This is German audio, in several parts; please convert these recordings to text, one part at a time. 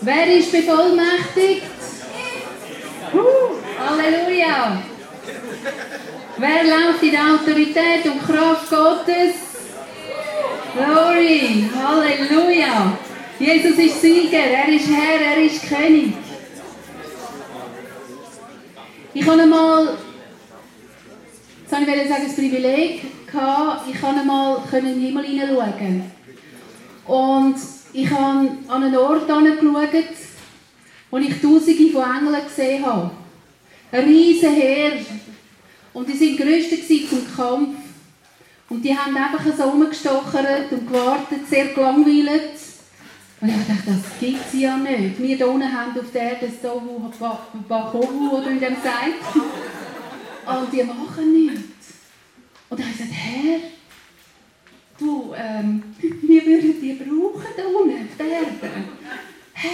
Wer ist bevollmächtigt? Halleluja! Wer läuft in der Autorität und Kraft Gottes? Glory! Halleluja! Jesus ist Sieger, er ist Herr, er ist König. Ich habe einmal, jetzt wollte ich sagen, das Privileg gehabt, ich konnte einmal in den Himmel hineinschauen. Und ich habe an einen Ort angeschaut, wo ich Tausende von Engeln gesehen habe. Ein riesen Heer. Und die waren gerüstet zum Kampf. Und die haben einfach so rumgestochert und gewartet, sehr gelangweilt. Und ich dachte, das gibt es ja nicht. Wir hier unten haben auf der Erde so Bakovu, oder in dem sagt. Und die machen nichts. Und dann habe ich gesagt, Herr, du, ähm, wir würden die brauchen da unten auf der. Herr.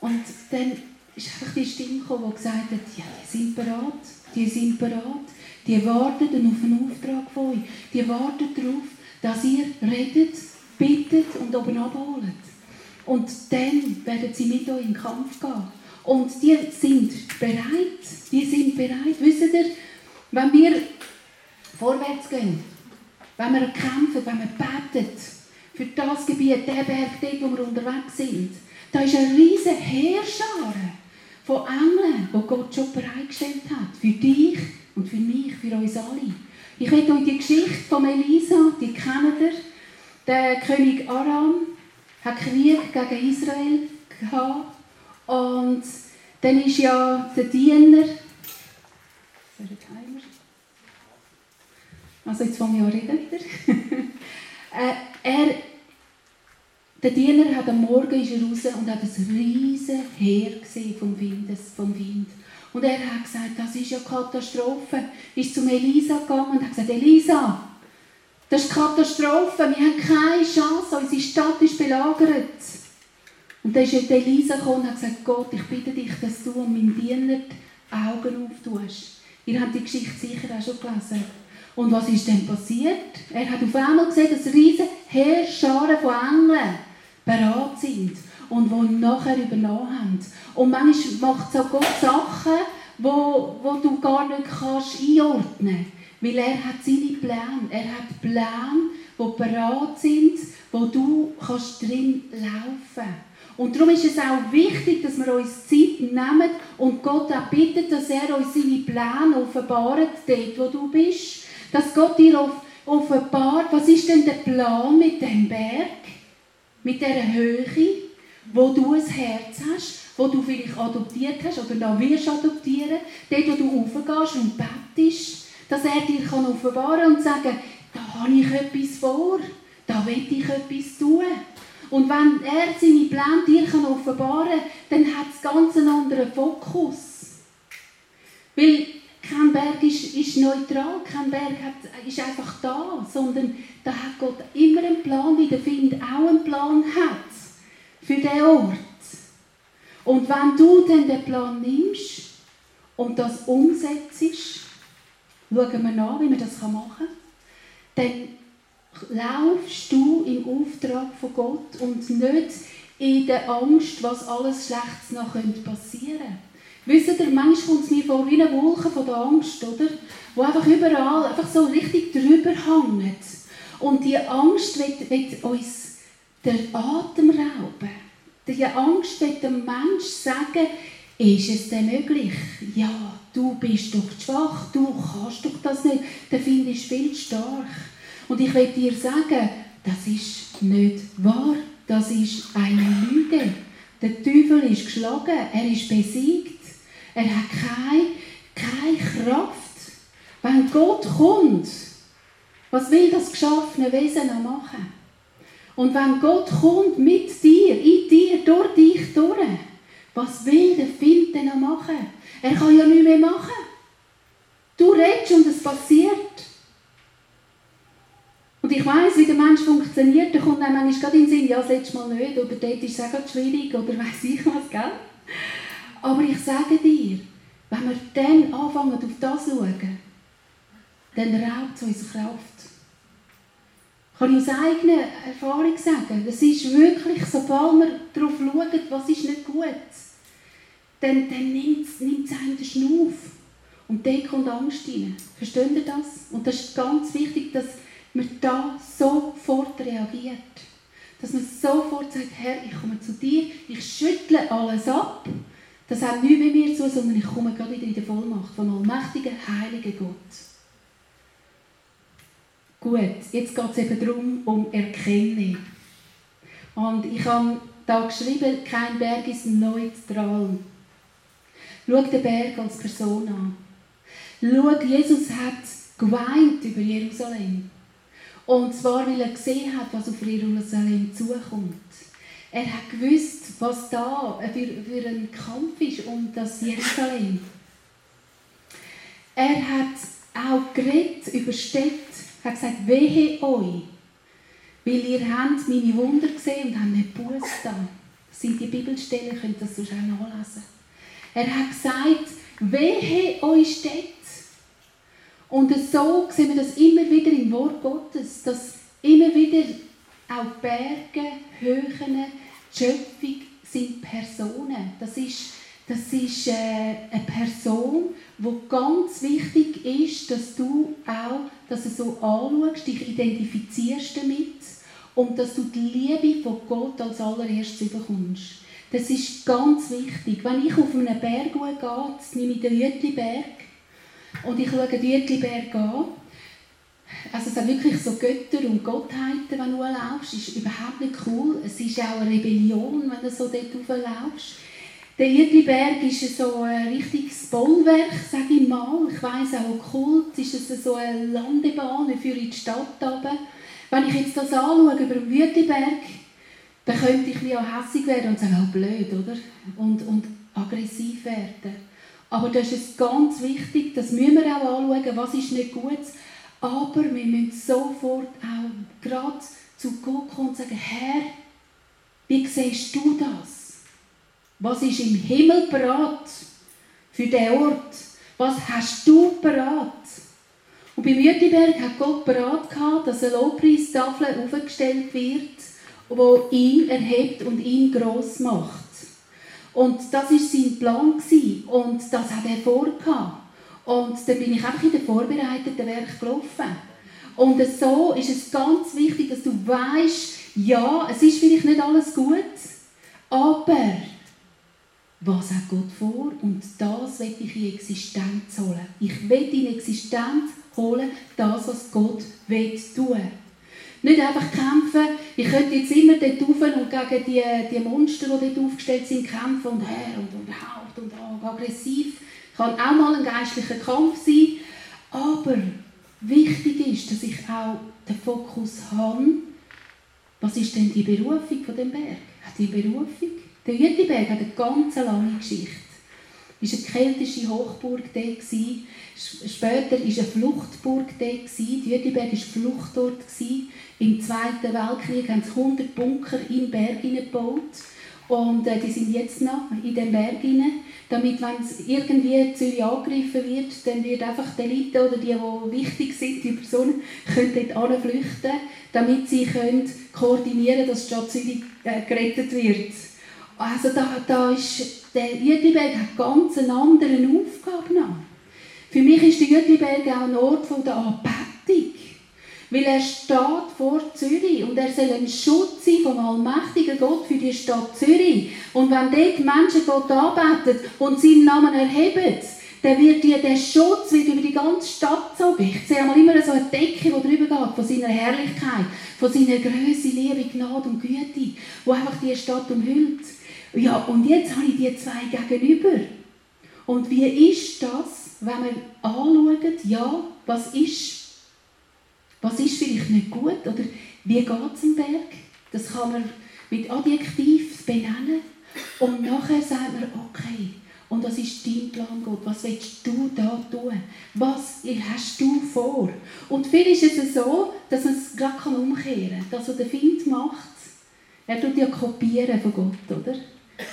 Und dann ist einfach die Stimme gekommen, die gesagt hat, ja, die sind bereit, die sind bereit, die warten auf einen Auftrag von euch, die warten darauf, dass ihr redet, bittet und oben abholt. Und dann werden sie mit euch in den Kampf gehen. Und die sind bereit, die sind bereit. Wisst ihr, wenn wir vorwärts gehen, wenn wir kämpfen, wenn wir beten für das Gebiet, der Berg, dort, wo wir unterwegs sind, da ist eine riesige Heerschare von Engeln, die Gott schon bereitgestellt hat. Für dich und für mich, für uns alle. Ich werde euch die Geschichte von Elisa, die kennt ihr. Der König Aram hat Krieg gegen Israel gehabt. Und dann ist ja der Diener. Also jetzt fange ich an reden wieder. Äh, er, der Diener hat am Morgen ist raus und hat ein riesiges Heer gesehen vom Wind, vom Wind. Und er hat gesagt, das ist ja Katastrophe. Ist zum Elisa gegangen und hat gesagt, Elisa, das ist Katastrophe, wir haben keine Chance, unsere Stadt ist belagert. Und dann ist Elisa gekommen und hat gesagt, Gott, ich bitte dich, dass du meinem Diener die Augen auftust. Ihr habt die Geschichte sicher auch schon gelesen. Und was ist denn passiert? Er hat auf einmal gesehen, dass riesige Heerscharen von Engeln bereit sind und die nachher übernommen haben. Und manchmal macht so Gott Sachen, wo, wo du gar nicht kannst einordnen. Weil er hat seine Pläne. Er hat Pläne, die bereit sind, wo du kannst drin laufen kannst. Und darum ist es auch wichtig, dass wir uns Zeit nehmen und Gott auch bittet, dass er uns seine Pläne offenbart, dort wo du bist. Dass Gott dir offenbart, was ist denn der Plan mit dem Berg, mit dieser Höhe, wo du ein Herz hast, wo du vielleicht adoptiert hast oder noch wirst adoptieren, dort wo du aufgehst und bettest dass er dir kann offenbaren und sagen, da habe ich etwas vor, da will ich etwas tun. Und wenn er seine Pläne dir kann offenbaren kann, dann hat es ganz einen anderen Fokus. Weil kein Berg ist, ist neutral, kein Berg hat, ist einfach da, sondern da hat Gott immer einen Plan, wie der Find auch einen Plan hat für den Ort. Und wenn du dann den Plan nimmst und das umsetzt, schauen wir nach, wie man das machen kann, dann laufst du im Auftrag von Gott und nicht in der Angst, was alles Schlechtes noch passieren könnte. Wisst ihr, manchmal kommt es mir vor wie eine Wolke von der Angst, oder? Wo einfach überall einfach so richtig drüber hängt. Und die Angst wird, wird uns den Atem rauben. Die Angst wird dem Mensch sagen, ist es denn möglich? Ja, du bist doch schwach, du kannst doch das nicht. Der Find ist viel stark. Und ich will dir sagen, das ist nicht wahr. Das ist eine Lüge. Der Teufel ist geschlagen, er ist besiegt. Er hat keine, keine Kraft. Wenn Gott kommt, was will das geschaffene Wesen noch machen? Und wenn Gott kommt mit dir, in dir, durch dich durch, was will der Find denn noch machen? Er kann ja nichts mehr machen. Du redest und es passiert. Und ich weiß, wie der Mensch funktioniert, da kommt einem manchmal gerade in den Sinn, ja, das letzte Mal nicht, oder dort ist es auch schwierig, oder weiß ich was, gell? Aber ich sage dir, wenn wir dann anfangen, auf das zu schauen, dann raubt es unsere Kraft. kann ich aus eigener Erfahrung sagen. Es ist wirklich, sobald man darauf schaut, was ist nicht gut, dann, dann nimmt es einem den Schnuff. Und dann kommt Angst rein. Versteht ihr das? Und das ist ganz wichtig, dass man da sofort reagiert. Dass man sofort sagt, Herr, ich komme zu dir, ich schüttle alles ab. Das hat nichts mit mir zu, sondern ich komme gerade wieder in die Vollmacht vom allmächtigen, heiligen Gott. Gut, jetzt geht es eben darum, um Erkennen. Und ich habe da geschrieben, kein Berg ist neutral. Schau den Berg als Person an. Schau, Jesus hat geweint über Jerusalem. Und zwar, weil er gesehen hat, was auf Jerusalem zukommt. Er hat gewusst, was da für, für ein Kampf ist um das Jerusalem. Er hat auch geredet über Städte, hat gesagt, wehe euch, weil ihr habt meine Wunder gesehen und habt nicht Buß da. Das sind die Bibelstellen, ihr könnt das sonst auch nachlesen. Er hat gesagt, wehe euch Städte, und so sehen wir das immer wieder im Wort Gottes, dass immer wieder auch Berge, Höhen, Schöpfung sind Personen. Das ist, das ist äh, eine Person, wo ganz wichtig ist, dass du auch dass du so anschaust, dich identifizierst damit und dass du die Liebe von Gott als allererstes bekommst. Das ist ganz wichtig. Wenn ich auf einen Berg gehe, nehme ich den Jütliberg, und ich schaue den Uetliberg an. Also es sind wirklich so Götter und Gottheiten, wenn du laufst. Ist überhaupt nicht cool. Es ist auch eine Rebellion, wenn du so dort laufst. Der Uetliberg ist so ein richtiges Bollwerk, sage ich mal. Ich weiss auch, Kult ist es so eine Landebahn für in die Stadt runter. Wenn ich jetzt das anschaue über den Uetliberg, dann könnte ich auch hässlich werden und sagen, oh blöd, oder? Und, und aggressiv werden. Aber das ist ganz wichtig, das müssen wir auch anschauen, was ist nicht gut. Aber wir müssen sofort auch gerade zu Gott kommen und sagen, Herr, wie siehst du das? Was ist im Himmel bereit für diesen Ort? Was hast du bereit? Und bei Mütterberg hat Gott bereit gehabt, dass eine Lobpreistafel aufgestellt wird, die ihn erhebt und ihn gross macht. Und das war sein Plan. Und das hat er vorgehabt. Und dann bin ich einfach in den vorbereiteten Werk gelaufen. Und so ist es ganz wichtig, dass du weißt, ja, es ist vielleicht nicht alles gut, aber was hat Gott vor? Und das will ich in Existenz holen. Ich will in Existenz holen, das, was Gott will tun. Nicht einfach kämpfen, ich könnte jetzt immer dort rauf und gegen die, die Monster, die dort aufgestellt sind, kämpfen und her und und oh, aggressiv. Kann auch mal ein geistlicher Kampf sein. Aber wichtig ist, dass ich auch den Fokus habe, was ist denn die Berufung von dem Berg? Die Berufung? Der Jütiberg hat eine ganz lange Geschichte. Es war eine keltische Hochburg. Später war eine Fluchtburg dort. Jütiberg war Fluchtort. Im Zweiten Weltkrieg haben sie 100 Bunker im Berg gebaut. Und äh, die sind jetzt noch in den Berg rein, damit, wenn es irgendwie Zürich angegriffen wird, dann wird einfach die Elite oder die, die wichtig sind, die Personen, können dort flüchten, damit sie können koordinieren können, dass die Stadt Zürich äh, gerettet wird. Also da, da ist, der Jütliberg hat ganz eine andere Aufgabe. Für mich ist der Jütliberg auch ein Ort der Anbetung. Weil er steht vor Zürich und er soll ein Schutz sein vom allmächtigen Gott für die Stadt Zürich. Und wenn dort Menschen Gott anbeten und seinen Namen erheben, dann wird dir der Schutz wird über die ganze Stadt gezogen. Ich sehe einmal immer so eine Decke, die drüber geht, von seiner Herrlichkeit, von seiner Größe, Liebe, Gnade und Güte, die einfach die Stadt umhüllt. Ja, und jetzt habe ich die zwei gegenüber. Und wie ist das, wenn man anschaut, ja, was ist was ist vielleicht nicht gut oder wie geht es im Berg? Das kann man mit Adjektiv benennen und nachher sagt man, okay, und was ist dein Plan, Gott? Was willst du da tun? Was hast du vor? Und viel ist es so, dass man es gerade umkehren kann. Das, was der Find macht, er tut ja kopieren von Gott, oder?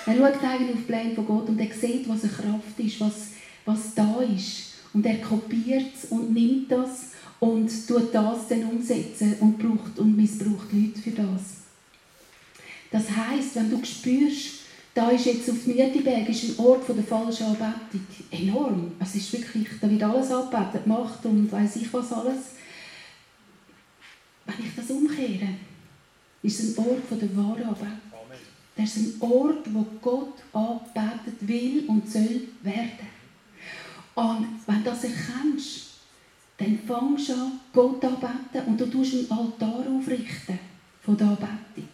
Er schaut eigentlich auf die Pläne von Gott und er sieht, was eine Kraft ist, was, was da ist. Und er kopiert es und nimmt das und tut das dann umsetzen und braucht und missbraucht Leute für das. Das heißt, wenn du spürst, da ist jetzt auf Mieteberg ist ein Ort von der falschen Anbetung. Enorm. Es ist wirklich, da wird alles angebetet, Macht und weiß ich was alles. Wenn ich das umkehre, ist es ein Ort von der wahren Anbetung. Das ist ein Ort, wo Gott angebetet will und soll werden. Und wenn du das erkennst, dann fangst du an, Gott anbeten und du tust einen Altar aufrichten von der Anbetung.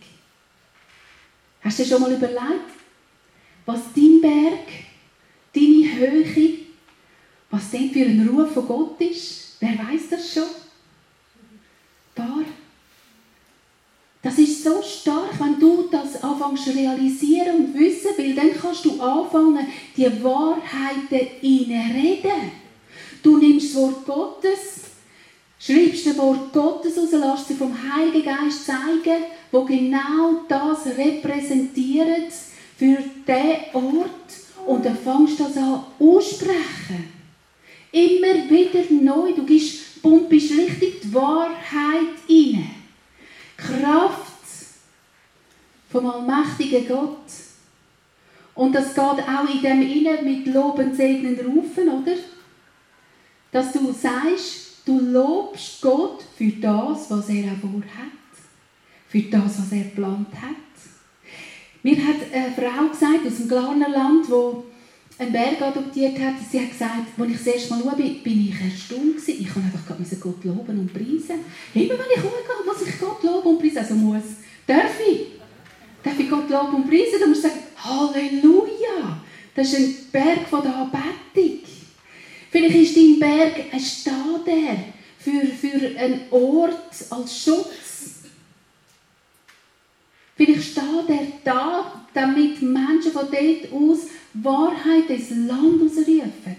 Hast du dir schon mal überlegt, was dein Berg, deine Höhe, was dort für ein Ruf von Gott ist? Wer weiß das schon? Paar. Das ist so stark, wenn du das anfängst zu realisieren und wissen, weil dann kannst du anfangen, die Wahrheiten reden. Du nimmst das Wort Gottes, schreibst das Wort Gottes aus, lässt sie vom Heiligen Geist zeigen, wo genau das repräsentiert für diesen Ort und dann fängst du das an aussprechen. Immer wieder neu. Du gibst, pumpst richtig die Wahrheit rein. Kraft vom allmächtigen Gott. Und das geht auch in dem Innen mit Loben, Segnen, Rufen, oder? Dass du sagst, du lobst Gott für das, was er vorhat. Für das, was er geplant hat. Mir hat eine Frau gesagt aus dem Glarnerland, die einen Berg adoptiert hat, sie hat gesagt, als ich das erste Mal schaue, bin ich erstaunt gewesen. Ich kann einfach Gott loben und preisen. Immer wenn ich schaue, muss ich Gott loben und preisen. Also muss. Darf ich? Darf ich Gott loben und preisen? Dann muss ich sagen, Halleluja! Das ist ein Berg von der Anbetung. Vielleicht ist dein Berg ein Stader für, für einen Ort als Schutz. Vielleicht steht er da, damit Menschen von dort aus Wahrheit ins Land ausrufen.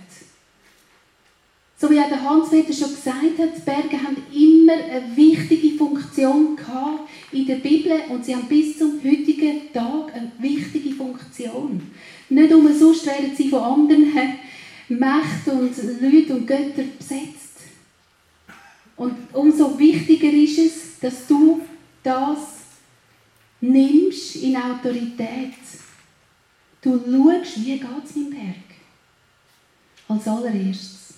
So wie auch der Hans-Peter schon gesagt hat, die Berge haben immer eine wichtige Funktion gehabt in der Bibel und sie haben bis zum heutigen Tag eine wichtige Funktion. Nicht um sonst werden sie von anderen Mächten und Leuten und Göttern besetzt. Und umso wichtiger ist es, dass du das nimmst in Autorität. Du schaust, wie geht es meinem Berg? Als allererstes.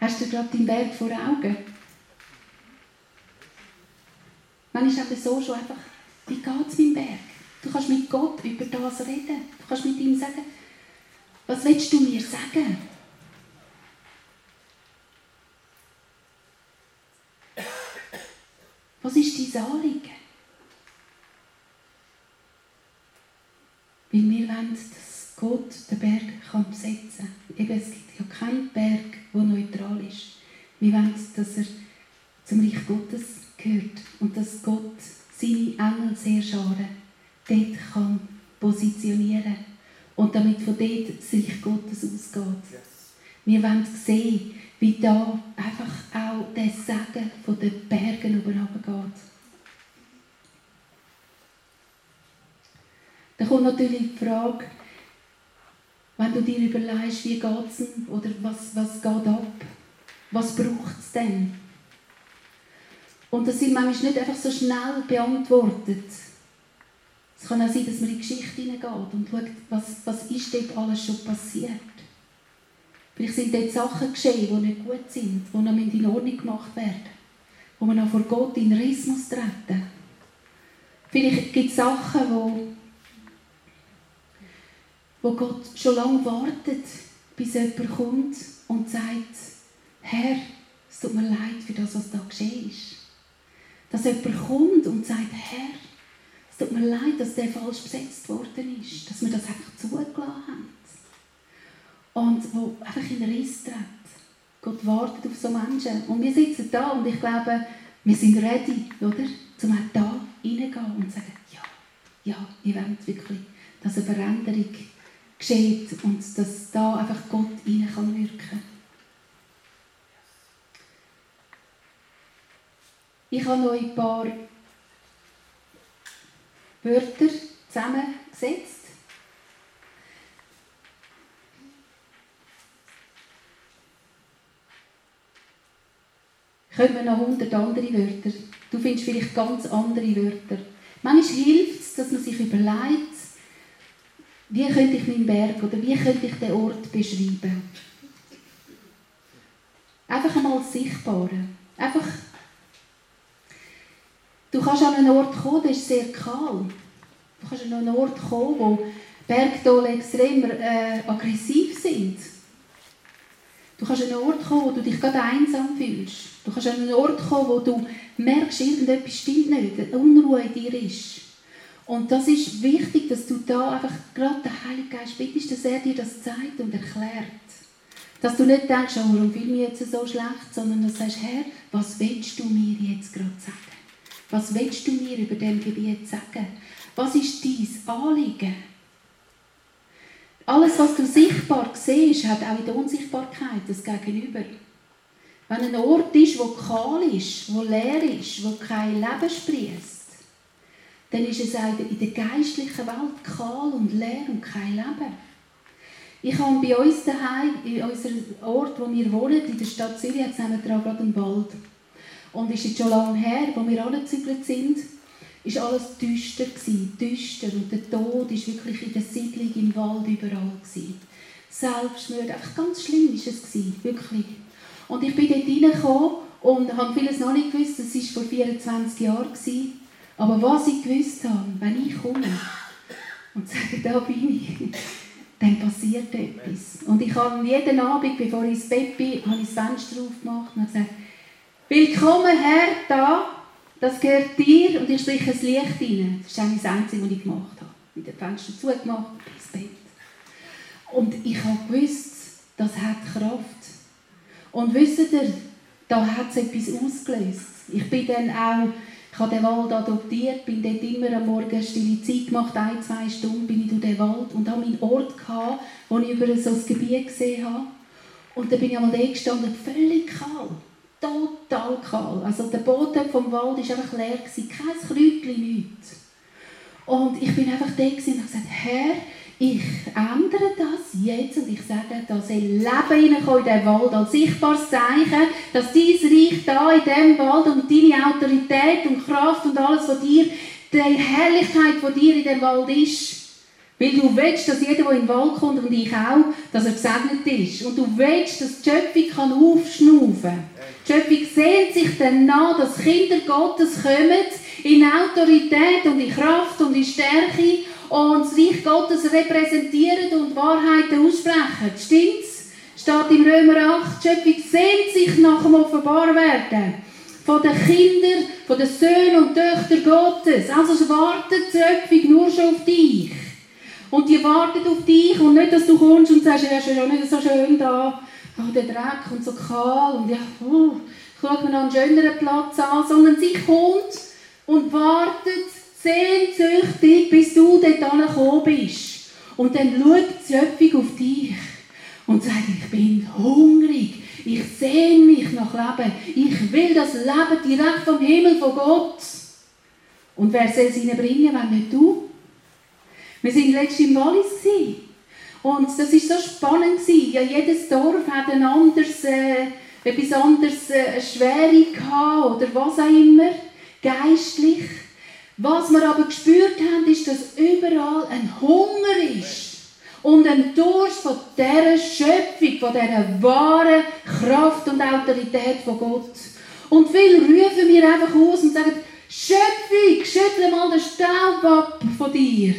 Hast du gerade deinen Berg vor Augen? Man ist eben so schon einfach, wie geht es meinem Berg? Du kannst mit Gott über das reden. Du kannst mit ihm sagen, was willst du mir sagen? Was ist dein Anliegen? Weil wir wollen, dass Gott den Berg kann besetzen kann. Eben, es gibt ja keinen Berg, der neutral ist. Wir wollen, dass er zum Reich Gottes gehört und dass Gott seine Engel sehr scharen dort kann positionieren und damit von dort das Reich Gottes ausgeht. Wir wollen sehen, wie da einfach auch der Segen von den Bergen geht. Da kommt natürlich die Frage, wenn du dir überlegst, wie geht es oder was, was geht ab, was braucht es denn? Und das sind manchmal nicht einfach so schnell beantwortet. Es kann auch sein, dass man in die Geschichte hineingeht und schaut, was, was ist dort alles schon passiert. Vielleicht sind dort Sachen geschehen, die nicht gut sind, die noch in Ordnung gemacht werden wo man auch vor Gott in Riss muss treten Vielleicht gibt es Sachen, wo, wo Gott schon lange wartet, bis jemand kommt und sagt, Herr, es tut mir leid für das, was da geschehen ist. Dass jemand kommt und sagt, Herr, tut mir leid, dass der falsch besetzt worden ist, dass wir das einfach zugelassen haben. Und wo einfach in Riss tritt. Gott wartet auf so Menschen. Und wir sitzen da und ich glaube, wir sind ready, oder? Um auch da reingehen und sagen, ja, ja, ich will wirklich, dass eine Veränderung geschieht und dass da einfach Gott rein kann wirken Ich habe noch ein paar Wörter zusammengesetzt. Wir noch hundert andere Wörter. Du findest vielleicht ganz andere Wörter. Manchmal hilft es, dass man sich überlegt, wie könnte ich meinen Berg oder wie könnte ich den Ort beschreiben. Einfach einmal das Sichtbare. Einfach, du kannst an einen Ort kommen, der ist sehr kahl. Du kannst an einen Ort kommen, wo Bergdole extrem äh, aggressiv sind. Du kannst an einen Ort kommen, wo du dich gerade einsam fühlst. Du kannst an einen Ort kommen, wo du merkst, irgendetwas stimmt nicht, eine Unruhe in dir ist. Und das ist wichtig, dass du da einfach gerade den Heiligen Geist bittest, dass er dir das zeigt und erklärt. Dass du nicht denkst, oh, warum fühle ich mich jetzt so schlecht, sondern dass du sagst, Herr, was willst du mir jetzt gerade sagen? Was willst du mir über dem Gebiet sagen? Was ist dein Anliegen? Alles, was du sichtbar siehst, hat auch in der Unsichtbarkeit das Gegenüber. Wenn ein Ort ist, wo kahl ist, wo leer ist, wo kein Leben sprießt, dann ist es auch in der geistlichen Welt kahl und leer und kein Leben. Ich habe bei uns daheim, in unserem Ort, wo wir wohnen, in der Stadt Zürich, es gerade einen Wald. Und ist jetzt schon lange her, wo wir angezügelt sind, ist alles düster gewesen, düster und der Tod ist wirklich in der Siedlung im Wald überall gewesen. Selbstmord, einfach ganz schlimm ist es gewesen, wirklich. Und ich bin dort reingekommen und habe vieles noch nicht gewusst, das war vor 24 Jahren gewesen. Aber was ich gewusst habe, wenn ich komme und sage, da bin ich, dann passiert etwas. Und ich habe jeden Abend, bevor ich ins Bett bin, habe ich das Fenster aufgemacht und gesagt, willkommen Herr, da, das gehört dir und ich streiche das Licht rein. Das ist eigentlich das Einzige, was ich gemacht habe. Mit dem Fenster zugemacht ins Bett. Und ich habe gewusst, das hat Kraft. Und wisst ihr, da hat es etwas ausgelöst. Ich bin dann auch ich habe den Wald adoptiert, bin dort immer am Morgen stille Zeit gemacht, ein, zwei Stunden bin ich durch den Wald und habe meinen Ort gehabt, wo ich über so ein Gebiet gesehen habe. Und dann bin ich einmal da gestanden, völlig kahl, total kahl. Also der Boden vom Wald war einfach leer, kein Kräutchen, nichts. Und ich bin einfach da und habe gesagt, Herr, ich ändere das jetzt und ich sage, da soll Leben hineinkommen in diesen Wald als sichtbares Zeichen, dass dein Reich da in diesem Wald und deine Autorität und Kraft und alles von dir, die Herrlichkeit von dir in diesem Wald ist. Weil du willst, dass jeder, der in den Wald kommt und ich auch, dass er gesegnet ist. Und du willst, dass die Schöpfung aufschnaufen kann. Die Schöpfung sehnt sich danach, dass Kinder Gottes kommen in Autorität und in Kraft und in Stärke und das Reich Gottes repräsentieren und Wahrheiten aussprechen. Stimmt's? Steht im Römer 8, die Schöpfung sehnt sich nach dem Offenbarwerden von den Kindern, von den Söhnen und Töchtern Gottes. Also wartet die Schöpfung nur schon auf dich. Und die wartet auf dich und nicht, dass du kommst und sagst, ja, ist ja nicht so schön da, oh, der Dreck und so kahl und ja, uh, ich schaue mir noch einen schöneren Platz an, sondern sie kommt und wartet sehnsüchtig, bis du dort gekommen bist. Und dann schaut die Schöpfung auf dich und sagt, ich bin hungrig, ich sehne mich nach Leben, ich will das Leben direkt vom Himmel, von Gott. Und wer soll es ihnen bringen, wenn nicht du? Wir waren letztens im Wallis. Und das war so spannend. Ja, jedes Dorf hat ein anderes, äh, etwas anderes, äh, Schwere gehabt oder was auch immer, geistlich. Was wir aber gespürt haben, ist, dass überall ein Hunger ist und ein Durst von dieser Schöpfung, von dieser wahren Kraft und Autorität von Gott. Und viel rufen wir einfach aus und sagen, Schöpfung, schüttle mal den Staub ab von dir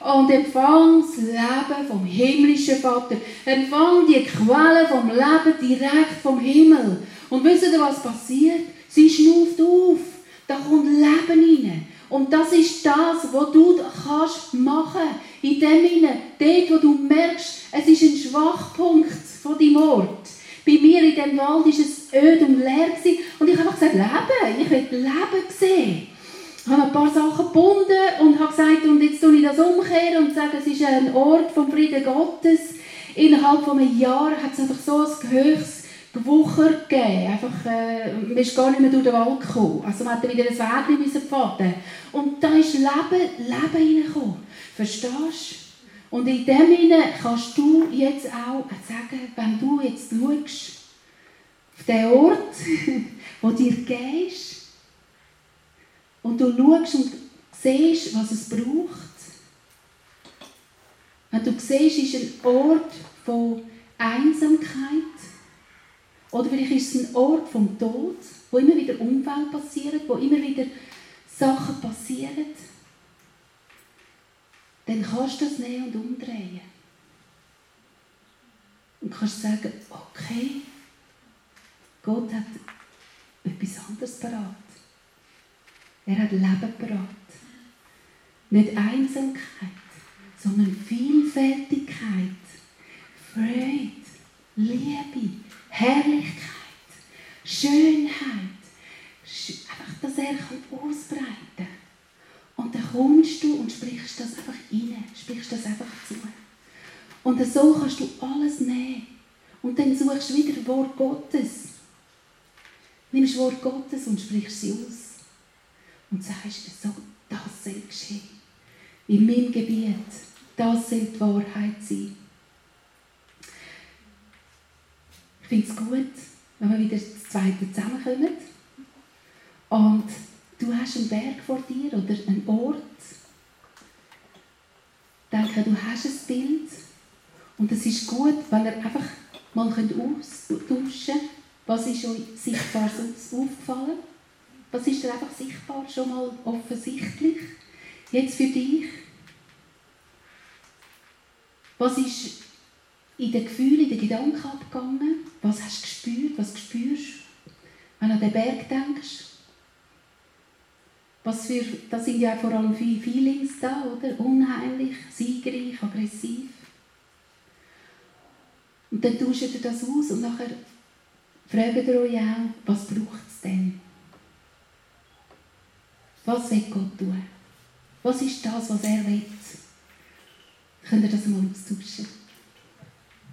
und empfang das Leben vom himmlischen Vater. Empfang die Quelle vom Leben direkt vom Himmel. Und wisst ihr, was passiert? Sie schnauft auf. Da kommt Leben rein. Und das ist das, was du kannst machen in dem Sinne, dort, wo du merkst, es ist ein Schwachpunkt von deinem Ort. Bei mir in dem Wald war es öd und leer und ich habe gesagt, Leben, ich will Leben sehen. Habe ein paar Sachen gebunden und habe gesagt, und jetzt tue ich das umkehren und sage, es ist ein Ort vom Frieden Gottes. Innerhalb von einem Jahr hat es einfach so ein höchstes Gewucher gegeben. Einfach, äh, man ist gar nicht mehr durch den Wald gekommen. Also man hat wieder ein Weg müssen pfaden. Und da ist Leben, Leben reingekommen. Verstehst du? Und in dem Sinne kannst du jetzt auch sagen, wenn du jetzt schaust, auf den Ort, wo dir gehst und du schaust und siehst, was es braucht. Wenn du siehst, ist ein Ort von Einsamkeit oder vielleicht ist es ein Ort vom Tod, wo immer wieder Unfälle passieren, wo immer wieder Sachen passieren, dann kannst du das nehmen und umdrehen. Und kannst sagen, okay, Gott hat etwas anderes parat. Er hat Leben parat. Nicht Einsamkeit, sondern Vielfältigkeit, Freude, Liebe, Herrlichkeit, Schönheit. Einfach, dass er ausbreiten kann. Und dann kommst du und sprichst das einfach rein, sprichst das einfach zu. Und so kannst du alles nehmen. Und dann suchst du wieder Wort Gottes. Nimmst Wort Gottes und sprichst sie aus. Und sagst, so, das soll geschehen. In meinem Gebiet, das soll die Wahrheit sein. Ich finde es gut, wenn wir wieder das Zweite zusammenkommen. Und du hast einen Berg vor dir oder einen Ort. Denke, du hast ein Bild. Und es ist gut, wenn ihr einfach mal austauschen könnt, was ist euch sichtbar aufgefallen? Was ist dir einfach sichtbar, schon mal offensichtlich? Jetzt für dich. Was ist in den Gefühlen, in den Gedanken abgegangen? Was hast du gespürt? Was spürst du, wenn du an den Berg denkst? Was für, da sind ja vor allem viele Feelings da, oder? Unheimlich, siegreich, aggressiv. Und dann tauscht ihr das aus und nachher fragt ihr euch auch, was braucht es denn? Was will Gott tun? Was ist das, was er will? Könnt ihr das mal austauschen?